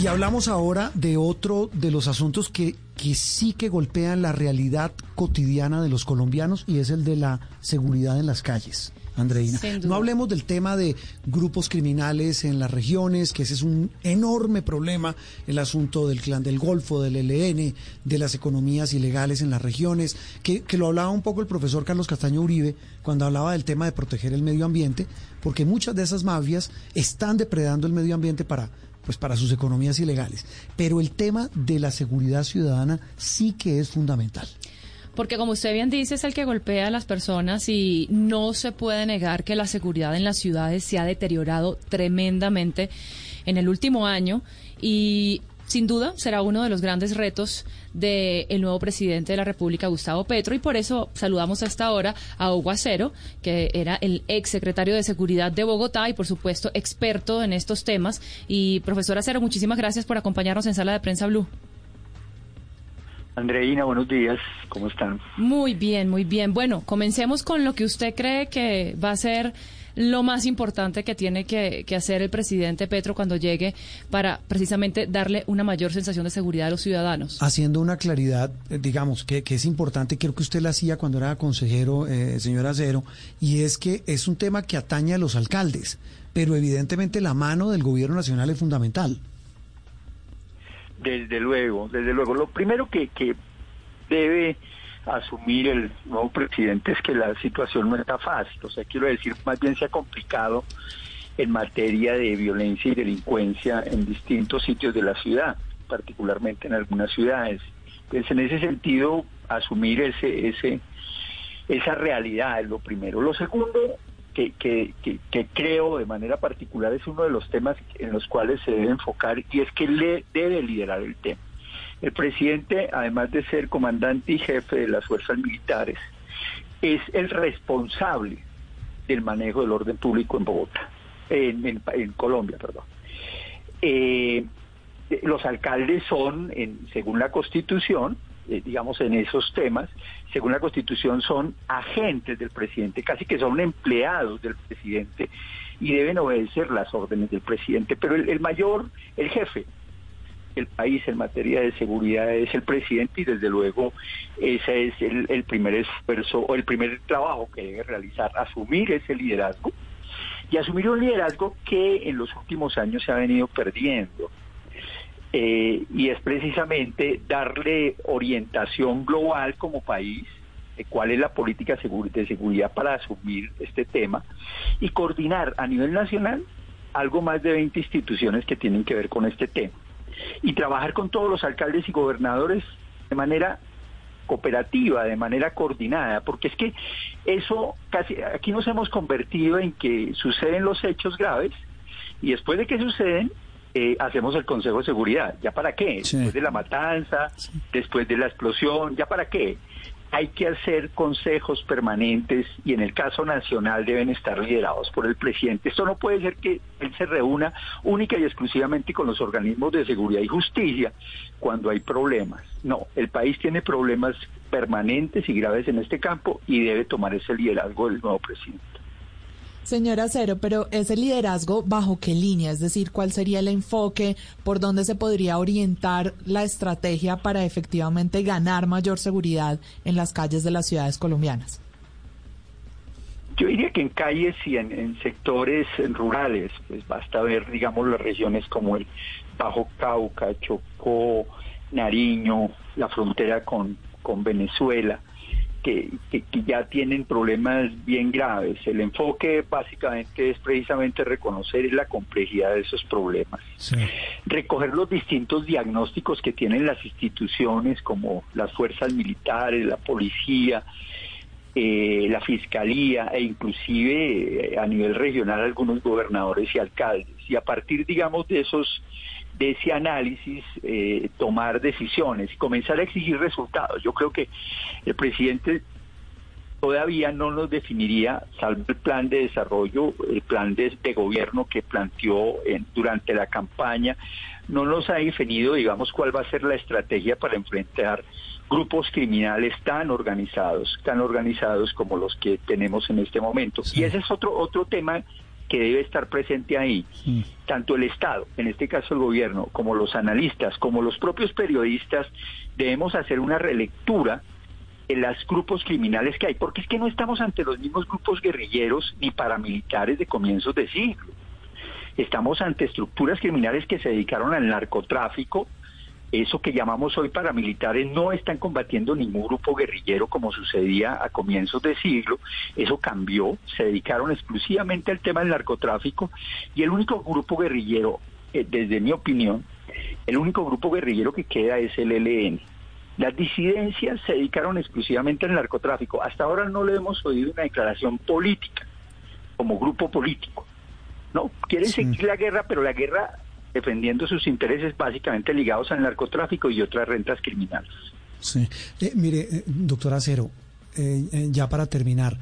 Y hablamos ahora de otro de los asuntos que, que sí que golpean la realidad cotidiana de los colombianos y es el de la seguridad en las calles. Andreina. No hablemos del tema de grupos criminales en las regiones, que ese es un enorme problema, el asunto del clan del Golfo, del ELN, de las economías ilegales en las regiones, que, que lo hablaba un poco el profesor Carlos Castaño Uribe cuando hablaba del tema de proteger el medio ambiente, porque muchas de esas mafias están depredando el medio ambiente para pues para sus economías ilegales. Pero el tema de la seguridad ciudadana sí que es fundamental. Porque como usted bien dice, es el que golpea a las personas y no se puede negar que la seguridad en las ciudades se ha deteriorado tremendamente en el último año y sin duda será uno de los grandes retos del nuevo presidente de la República, Gustavo Petro, y por eso saludamos a esta hora a Hugo Acero, que era el ex secretario de Seguridad de Bogotá y, por supuesto, experto en estos temas. Y, profesor Acero, muchísimas gracias por acompañarnos en Sala de Prensa Blue. Andreina, buenos días, ¿cómo están? Muy bien, muy bien. Bueno, comencemos con lo que usted cree que va a ser lo más importante que tiene que, hacer el presidente Petro cuando llegue para precisamente darle una mayor sensación de seguridad a los ciudadanos? Haciendo una claridad, eh, digamos, que, es importante, creo que usted la hacía cuando era consejero, eh, señora Cero, y es que es un tema que atañe a los alcaldes, pero evidentemente la mano del gobierno nacional es fundamental. Desde luego, desde luego. Lo primero que, que debe asumir el nuevo presidente es que la situación no está fácil. O sea, quiero decir, más bien se ha complicado en materia de violencia y delincuencia en distintos sitios de la ciudad, particularmente en algunas ciudades. Entonces, en ese sentido, asumir ese, ese, esa realidad es lo primero. Lo segundo, que, que, que, creo de manera particular es uno de los temas en los cuales se debe enfocar y es que le debe liderar el tema. El presidente, además de ser comandante y jefe de las fuerzas militares, es el responsable del manejo del orden público en Bogotá, en, Colombia, perdón. Eh, los alcaldes son, en, según la Constitución, eh, digamos en esos temas, según la Constitución son agentes del presidente, casi que son empleados del presidente y deben obedecer las órdenes del presidente. Pero el mayor, el jefe, el país en materia de seguridad es el presidente y desde luego ese es el, primer esfuerzo o el primer trabajo que debe realizar, asumir ese liderazgo y asumir un liderazgo que en los últimos años se ha venido perdiendo. Eh, y es precisamente darle orientación global como país de cuál es la política de seguridad para asumir este tema y coordinar a nivel nacional algo más de 20 instituciones que tienen que ver con este tema y trabajar con todos los alcaldes y gobernadores de manera cooperativa, de manera coordinada, porque es que eso casi aquí nos hemos convertido en que suceden los hechos graves y después de que suceden eh, hacemos el Consejo de Seguridad. ¿Ya para qué? Después de la matanza, después de la explosión, ¿ya para qué? Hay que hacer consejos permanentes y en el caso nacional deben estar liderados por el presidente. Esto no puede ser que él se reúna única y exclusivamente con los organismos de seguridad y justicia cuando hay problemas. No, el país tiene problemas permanentes y graves en este campo y debe tomar ese liderazgo del nuevo presidente. Señora Cero, pero ese liderazgo, ¿bajo qué línea? Es decir, ¿cuál sería el enfoque? ¿Por dónde se podría orientar la estrategia para efectivamente ganar mayor seguridad en las calles de las ciudades colombianas? Yo diría que en calles y en, sectores rurales, pues basta ver, digamos, las regiones como el Bajo Cauca, Chocó, Nariño, la frontera con, con Venezuela que, ya tienen problemas bien graves. El enfoque básicamente es precisamente reconocer la complejidad de esos problemas, recoger los distintos diagnósticos que tienen las instituciones como las fuerzas militares, la policía, eh, la fiscalía e inclusive eh, a nivel regional algunos gobernadores y alcaldes. Y a partir, digamos, de esos de ese análisis eh, tomar decisiones y comenzar a exigir resultados. Yo creo que el presidente todavía no nos definiría, salvo el plan de desarrollo, el plan de, gobierno que planteó durante la campaña, no nos ha definido, digamos, cuál va a ser la estrategia para enfrentar grupos criminales tan organizados, tan organizados como los que tenemos en este momento. Y ese es otro, otro tema que debe estar presente ahí. Tanto el Estado, en este caso el gobierno, como los analistas, como los propios periodistas, debemos hacer una relectura de los grupos criminales que hay, porque es que no estamos ante los mismos grupos guerrilleros ni paramilitares de comienzos de siglo. Estamos ante estructuras criminales que se dedicaron al narcotráfico, eso que llamamos hoy paramilitares no están combatiendo ningún grupo guerrillero como sucedía a comienzos de siglo, eso cambió, se dedicaron exclusivamente al tema del narcotráfico y el único grupo guerrillero, eh, desde mi opinión, el único grupo guerrillero que queda es el ELN. Las disidencias se dedicaron exclusivamente al narcotráfico. Hasta ahora no le hemos oído una declaración política como grupo político. No, quieren seguir la guerra, pero la guerra defendiendo sus intereses básicamente ligados al narcotráfico y otras rentas criminales. Sí. Eh, mire, eh, doctor Acero, eh, ya para terminar,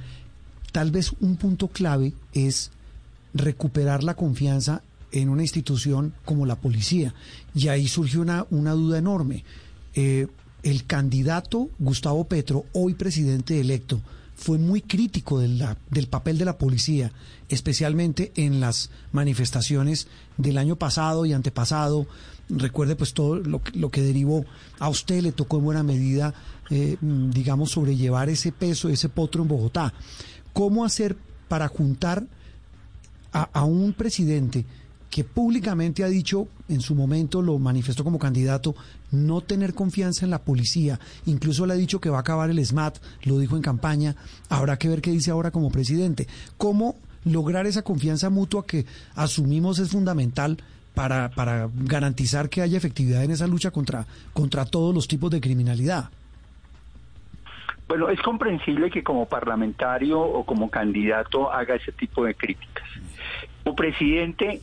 tal vez un punto clave es recuperar la confianza en una institución como la policía. Y ahí surge una, una duda enorme. el candidato Gustavo Petro, hoy presidente electo, fue muy crítico del papel de la policía, especialmente en las manifestaciones del año pasado y antepasado. Recuerde pues todo lo, lo que derivó a usted, le tocó en buena medida, eh, digamos, sobrellevar ese peso, ese potro en Bogotá. ¿Cómo hacer para juntar a un presidente que públicamente ha dicho, en su momento lo manifestó como candidato, no tener confianza en la policía. Incluso le ha dicho que va a acabar el SMAT, lo dijo en campaña. Habrá que ver qué dice ahora como presidente. ¿Cómo lograr esa confianza mutua que asumimos es fundamental para, para garantizar que haya efectividad en esa lucha contra, contra todos los tipos de criminalidad? Bueno, es comprensible que como parlamentario o como candidato haga ese tipo de críticas. Como presidente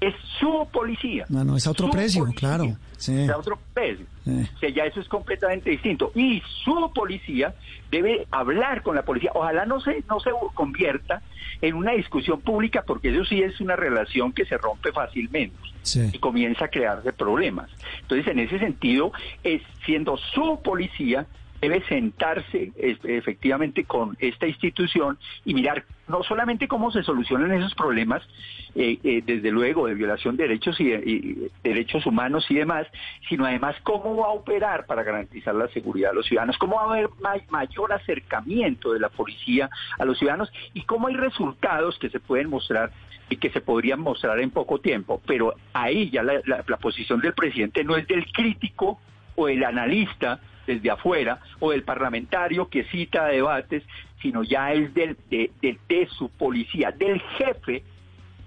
es su policía. No, no, es a otro precio, claro. Es a otro precio. O sea, ya eso es completamente distinto. Y su policía debe hablar con la policía. Ojalá no se, no se convierta en una discusión pública, porque eso sí es una relación que se rompe fácilmente y comienza a crearse problemas. Entonces, en ese sentido, es siendo su policía debe sentarse efectivamente con esta institución y mirar no solamente cómo se solucionan esos problemas, eh, eh, desde luego de violación de derechos y, derechos humanos y demás, sino además cómo va a operar para garantizar la seguridad de los ciudadanos, cómo va a haber mayor acercamiento de la policía a los ciudadanos y cómo hay resultados que se pueden mostrar y que se podrían mostrar en poco tiempo. Pero ahí ya la, la posición del presidente no es del crítico o el analista desde afuera o del parlamentario que cita debates, sino ya es del, de, de, su policía, del jefe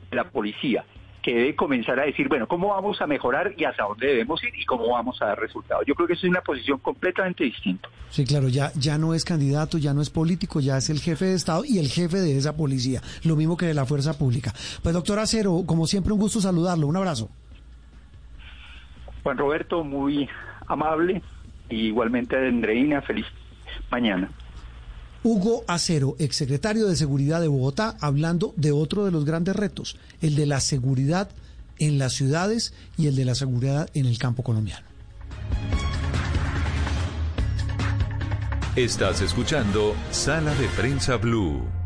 de la policía que debe comenzar a decir, bueno, ¿cómo vamos a mejorar y hasta dónde debemos ir y cómo vamos a dar resultados? Yo creo que eso es una posición completamente distinta. Sí, claro, ya, ya no es candidato, ya no es político, ya es el jefe de Estado y el jefe de esa policía, lo mismo que de la fuerza pública. Pues doctor Acero, como siempre un gusto saludarlo, un abrazo. Juan Roberto, muy amable, igualmente de Andreina, feliz mañana. Hugo Acero, exsecretario de Seguridad de Bogotá, hablando de otro de los grandes retos, el de la seguridad en las ciudades y el de la seguridad en el campo colombiano. Estás escuchando Sala de Prensa Blue.